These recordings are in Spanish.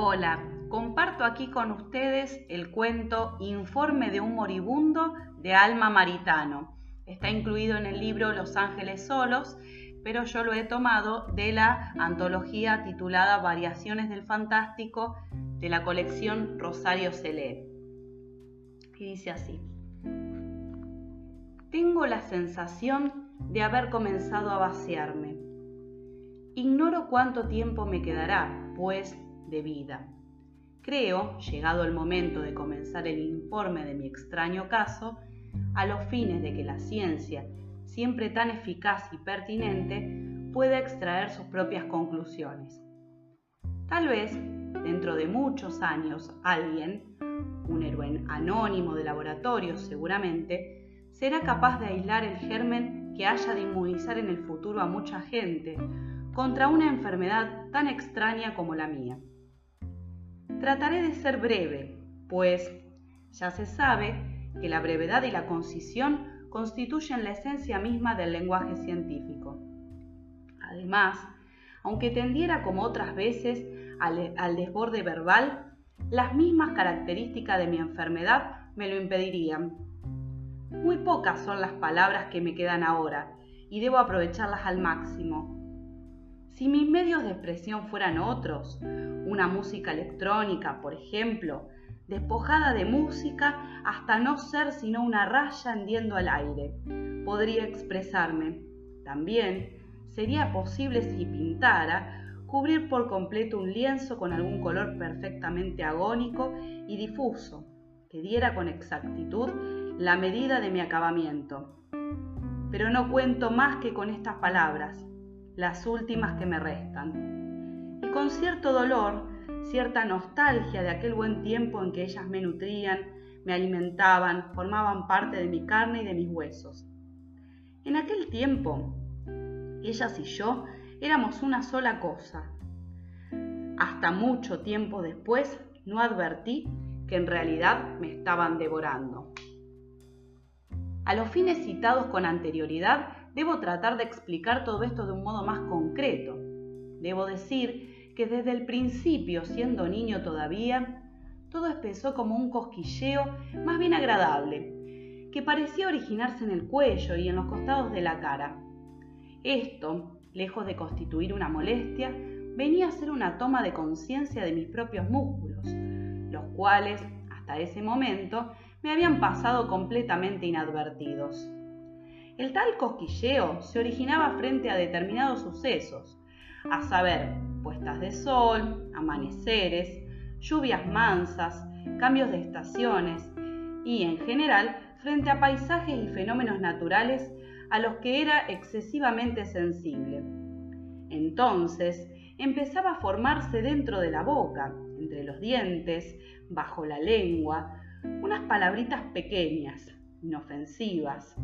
Hola, comparto aquí con ustedes el cuento Informe de un moribundo de Alma Maritano. Está incluido en el libro Los Ángeles Solos, pero yo lo he tomado de la antología titulada Variaciones del Fantástico de la colección Rosario Celé. Y dice así. Tengo la sensación de haber comenzado a vaciarme. Ignoro cuánto tiempo me quedará, pues, de vida. Creo, llegado el momento de comenzar el informe de mi extraño caso, a los fines de que la ciencia, siempre tan eficaz y pertinente, pueda extraer sus propias conclusiones. Tal vez, dentro de muchos años, alguien, un héroe anónimo de laboratorio seguramente, será capaz de aislar el germen que haya de inmunizar en el futuro a mucha gente contra una enfermedad tan extraña como la mía. Trataré de ser breve, pues ya se sabe que la brevedad y la concisión constituyen la esencia misma del lenguaje científico. Además, aunque tendiera como otras veces al, desborde verbal, las mismas características de mi enfermedad me lo impedirían. Muy pocas son las palabras que me quedan ahora y debo aprovecharlas al máximo. Si mis medios de expresión fueran otros, una música electrónica, por ejemplo, despojada de música hasta no ser sino una raya hendiendo al aire, podría expresarme. También sería posible si pintara cubrir por completo un lienzo con algún color perfectamente agónico y difuso, que diera con exactitud la medida de mi acabamiento. Pero no cuento más que con estas palabras, las últimas que me restan. Y con cierto dolor, cierta nostalgia de aquel buen tiempo en que ellas me nutrían, me alimentaban, formaban parte de mi carne y de mis huesos. En aquel tiempo, ellas y yo éramos una sola cosa. Hasta mucho tiempo después no advertí que en realidad me estaban devorando. A los fines citados con anterioridad, debo tratar de explicar todo esto de un modo más concreto. Debo decir que desde el principio, siendo niño todavía, todo empezó como un cosquilleo más bien agradable, que parecía originarse en el cuello y en los costados de la cara. Esto, lejos de constituir una molestia, venía a ser una toma de conciencia de mis propios músculos, los cuales, hasta ese momento, me habían pasado completamente inadvertidos. El tal cosquilleo se originaba frente a determinados sucesos, a saber, puestas de sol, amaneceres, lluvias mansas, cambios de estaciones y, en general, frente a paisajes y fenómenos naturales a los que era excesivamente sensible. Entonces empezaba a formarse dentro de la boca, entre los dientes, bajo la lengua, unas palabritas pequeñas, inofensivas,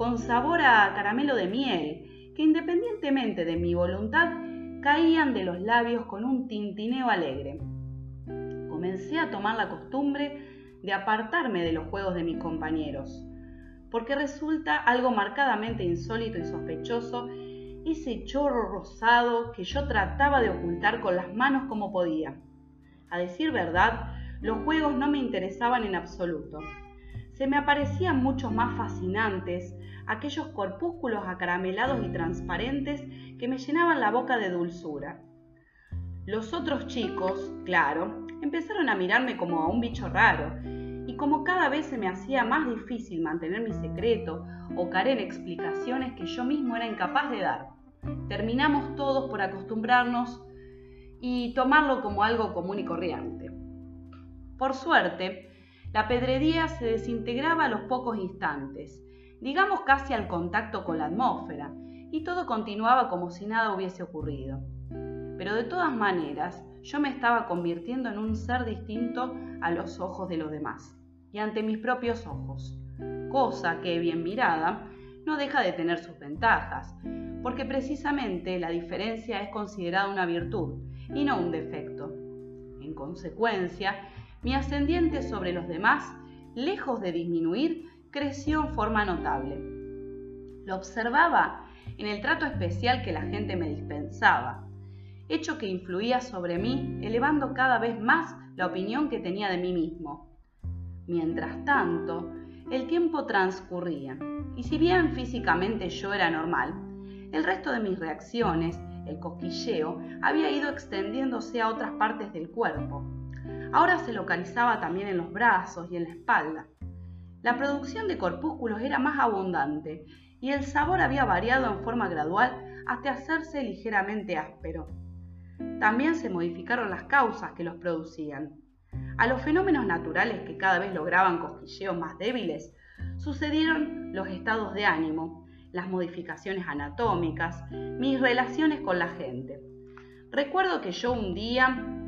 con sabor a caramelo de miel, que independientemente de mi voluntad, caían de los labios con un tintineo alegre. Comencé a tomar la costumbre de apartarme de los juegos de mis compañeros, porque resulta algo marcadamente insólito y sospechoso ese chorro rosado que yo trataba de ocultar con las manos como podía. A decir verdad, los juegos no me interesaban en absoluto se me aparecían mucho más fascinantes aquellos corpúsculos acaramelados y transparentes que me llenaban la boca de dulzura. Los otros chicos, claro, empezaron a mirarme como a un bicho raro, y como cada vez se me hacía más difícil mantener mi secreto o caer en explicaciones que yo mismo era incapaz de dar, terminamos todos por acostumbrarnos y tomarlo como algo común y corriente. Por suerte, la pedrería se desintegraba a los pocos instantes, digamos casi al contacto con la atmósfera, y todo continuaba como si nada hubiese ocurrido. Pero de todas maneras, yo me estaba convirtiendo en un ser distinto a los ojos de los demás y ante mis propios ojos, cosa que, bien mirada, no deja de tener sus ventajas, porque precisamente la diferencia es considerada una virtud y no un defecto. En consecuencia, mi ascendiente sobre los demás, lejos de disminuir, creció en forma notable. Lo observaba en el trato especial que la gente me dispensaba, hecho que influía sobre mí, elevando cada vez más la opinión que tenía de mí mismo. Mientras tanto, el tiempo transcurría, y si bien físicamente yo era normal, el resto de mis reacciones, el cosquilleo, había ido extendiéndose a otras partes del cuerpo. Ahora se localizaba también en los brazos y en la espalda. La producción de corpúsculos era más abundante y el sabor había variado en forma gradual hasta hacerse ligeramente áspero. También se modificaron las causas que los producían. A los fenómenos naturales que cada vez lograban cosquilleos más débiles, sucedieron los estados de ánimo, las modificaciones anatómicas, mis relaciones con la gente. Recuerdo que yo un día,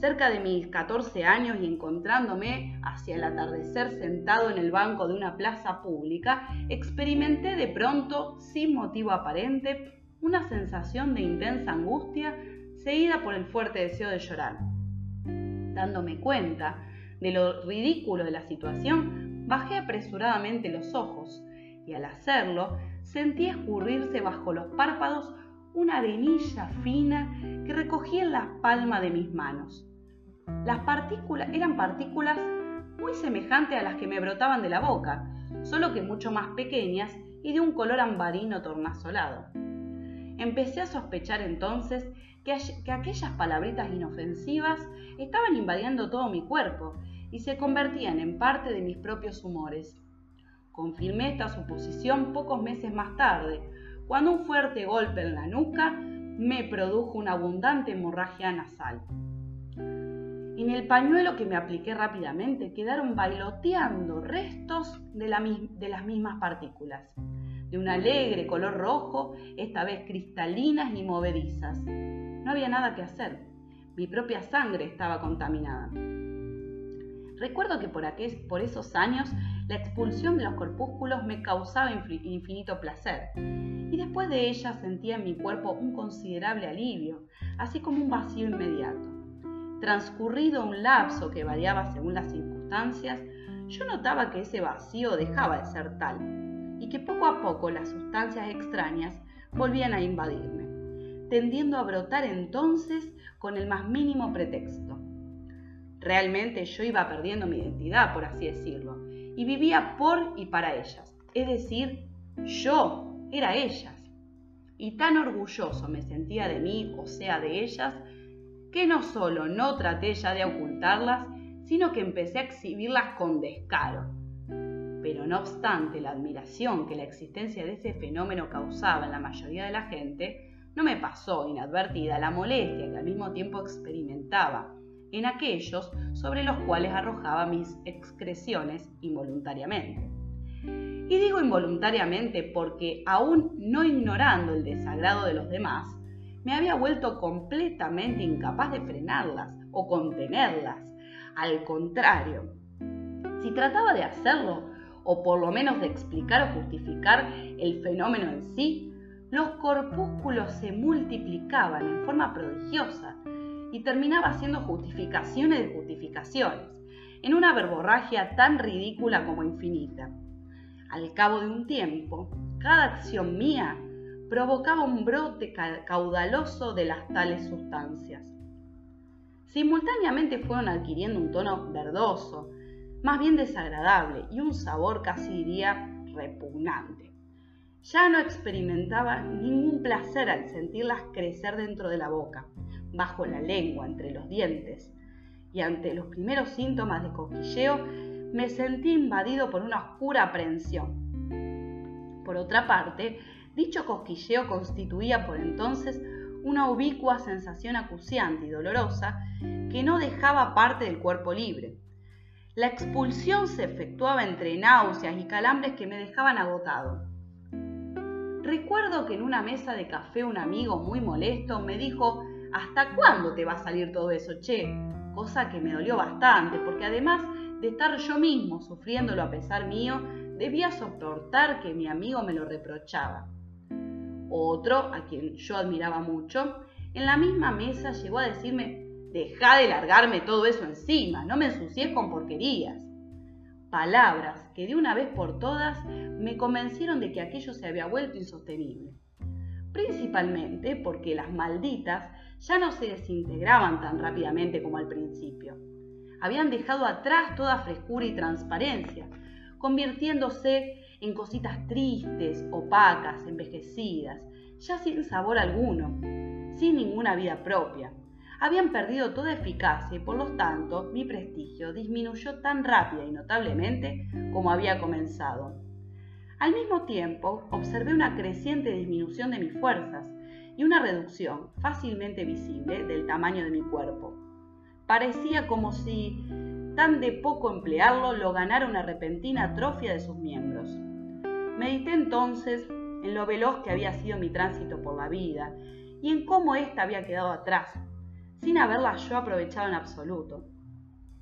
cerca de mis 14 años y encontrándome hacia el atardecer sentado en el banco de una plaza pública, experimenté de pronto, sin motivo aparente, una sensación de intensa angustia seguida por el fuerte deseo de llorar. Dándome cuenta de lo ridículo de la situación, bajé apresuradamente los ojos y al hacerlo sentí escurrirse bajo los párpados una arenilla fina que recogía en la palma de mis manos. Las partículas eran partículas muy semejantes a las que me brotaban de la boca, solo que mucho más pequeñas y de un color ambarino tornasolado. Empecé a sospechar entonces que, que aquellas palabritas inofensivas estaban invadiendo todo mi cuerpo y se convertían en parte de mis propios humores. Confirmé esta suposición pocos meses más tarde, cuando un fuerte golpe en la nuca me produjo una abundante hemorragia nasal. En el pañuelo que me apliqué rápidamente quedaron bailoteando restos de, de las mismas partículas, de un alegre color rojo, esta vez cristalinas y movedizas. No había nada que hacer. Mi propia sangre estaba contaminada. Recuerdo que por, por esos años la expulsión de los corpúsculos me causaba infinito placer y después de ella sentía en mi cuerpo un considerable alivio, así como un vacío inmediato. Transcurrido un lapso que variaba según las circunstancias, yo notaba que ese vacío dejaba de ser tal y que poco a poco las sustancias extrañas volvían a invadirme, tendiendo a brotar entonces con el más mínimo pretexto. Realmente yo iba perdiendo mi identidad, por así decirlo, y vivía por y para ellas. Es decir, yo era ellas. Y tan orgulloso me sentía de mí, o sea, de ellas, que no solo no traté ya de ocultarlas, sino que empecé a exhibirlas con descaro. Pero no obstante la admiración que la existencia de ese fenómeno causaba en la mayoría de la gente, no me pasó inadvertida la molestia que al mismo tiempo experimentaba en aquellos sobre los cuales arrojaba mis excreciones involuntariamente. Y digo involuntariamente porque, aún no ignorando el desagrado de los demás, me había vuelto completamente incapaz de frenarlas o contenerlas. Al contrario, si trataba de hacerlo, o por lo menos de explicar o justificar el fenómeno en sí, los corpúsculos se multiplicaban en forma prodigiosa y terminaba haciendo justificaciones de justificaciones, en una verborragia tan ridícula como infinita. Al cabo de un tiempo, cada acción mía provocaba un brote caudaloso de las tales sustancias. Simultáneamente fueron adquiriendo un tono verdoso, más bien desagradable y un sabor casi diría repugnante. Ya no experimentaba ningún placer al sentirlas crecer dentro de la boca bajo la lengua, entre los dientes, y ante los primeros síntomas de cosquilleo me sentí invadido por una oscura aprehensión. Por otra parte, dicho cosquilleo constituía por entonces una ubicua sensación acuciante y dolorosa que no dejaba parte del cuerpo libre. La expulsión se efectuaba entre náuseas y calambres que me dejaban agotado. Recuerdo que en una mesa de café un amigo muy molesto me dijo ¿hasta cuándo te va a salir todo eso, che? Cosa que me dolió bastante, porque además de estar yo mismo sufriéndolo a pesar mío, debía soportar que mi amigo me lo reprochaba. Otro, a quien yo admiraba mucho, en la misma mesa llegó a decirme, deja de largarme todo eso encima, no me ensucies con porquerías. Palabras que de una vez por todas me convencieron de que aquello se había vuelto insostenible. Principalmente porque las malditas ya no se desintegraban tan rápidamente como al principio. Habían dejado atrás toda frescura y transparencia, convirtiéndose en cositas tristes, opacas, envejecidas, ya sin sabor alguno, sin ninguna vida propia. Habían perdido toda eficacia y por lo tanto mi prestigio disminuyó tan rápida y notablemente como había comenzado. Al mismo tiempo, observé una creciente disminución de mis fuerzas y una reducción fácilmente visible del tamaño de mi cuerpo. Parecía como si tan de poco emplearlo lo ganara una repentina atrofia de sus miembros. Medité entonces en lo veloz que había sido mi tránsito por la vida y en cómo ésta había quedado atrás, sin haberla yo aprovechado en absoluto.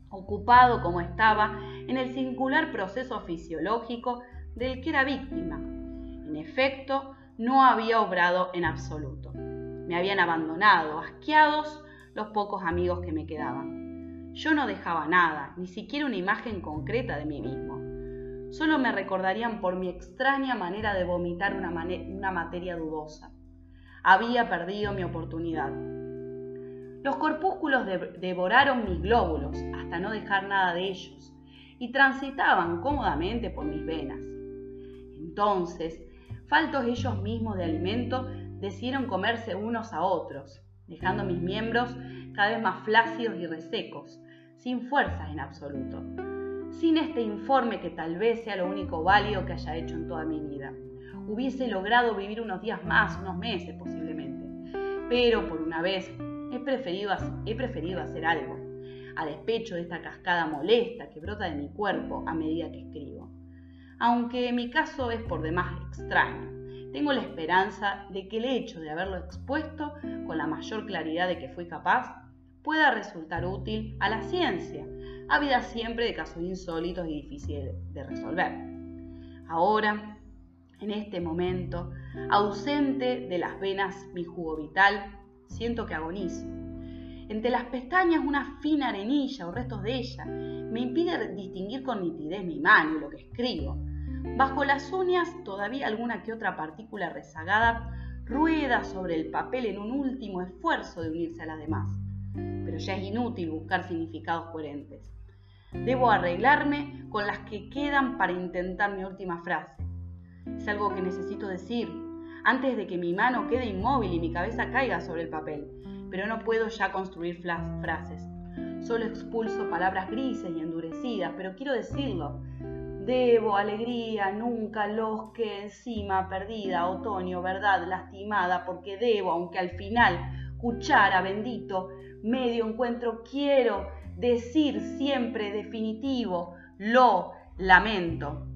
Ocupado como estaba en el singular proceso fisiológico del que era víctima. En efecto, no había obrado en absoluto. Me habían abandonado, asqueados los pocos amigos que me quedaban. Yo no dejaba nada, ni siquiera una imagen concreta de mí mismo. Solo me recordarían por mi extraña manera de vomitar una, materia dudosa. Había perdido mi oportunidad. Los corpúsculos devoraron mis glóbulos hasta no dejar nada de ellos y transitaban cómodamente por mis venas. Entonces, faltos ellos mismos de alimento, decidieron comerse unos a otros, dejando mis miembros cada vez más flácidos y resecos, sin fuerzas en absoluto, sin este informe que tal vez sea lo único válido que haya hecho en toda mi vida. Hubiese logrado vivir unos días más, unos meses posiblemente, pero por una vez he preferido, he preferido hacer algo, a despecho de esta cascada molesta que brota de mi cuerpo a medida que escribo aunque mi caso es por demás extraño. Tengo la esperanza de que el hecho de haberlo expuesto con la mayor claridad de que fui capaz pueda resultar útil a la ciencia, ávida siempre de casos insólitos y difíciles de resolver. Ahora, en este momento, ausente de las venas mi jugo vital, siento que agonizo. Entre las pestañas una fina arenilla o restos de ella me impide distinguir con nitidez mi mano y lo que escribo. Bajo las uñas todavía alguna que otra partícula rezagada rueda sobre el papel en un último esfuerzo de unirse a las demás. Pero ya es inútil buscar significados coherentes. Debo arreglarme con las que quedan para intentar mi última frase. Es algo que necesito decir antes de que mi mano quede inmóvil y mi cabeza caiga sobre el papel, pero no puedo ya construir frases. Solo expulso palabras grises y endurecidas, pero quiero decirlo. Debo, alegría, nunca, los que encima, perdida, otoño, verdad, lastimada, porque debo, aunque al final, cuchara, bendito, medio encuentro, quiero decir siempre definitivo, lo lamento.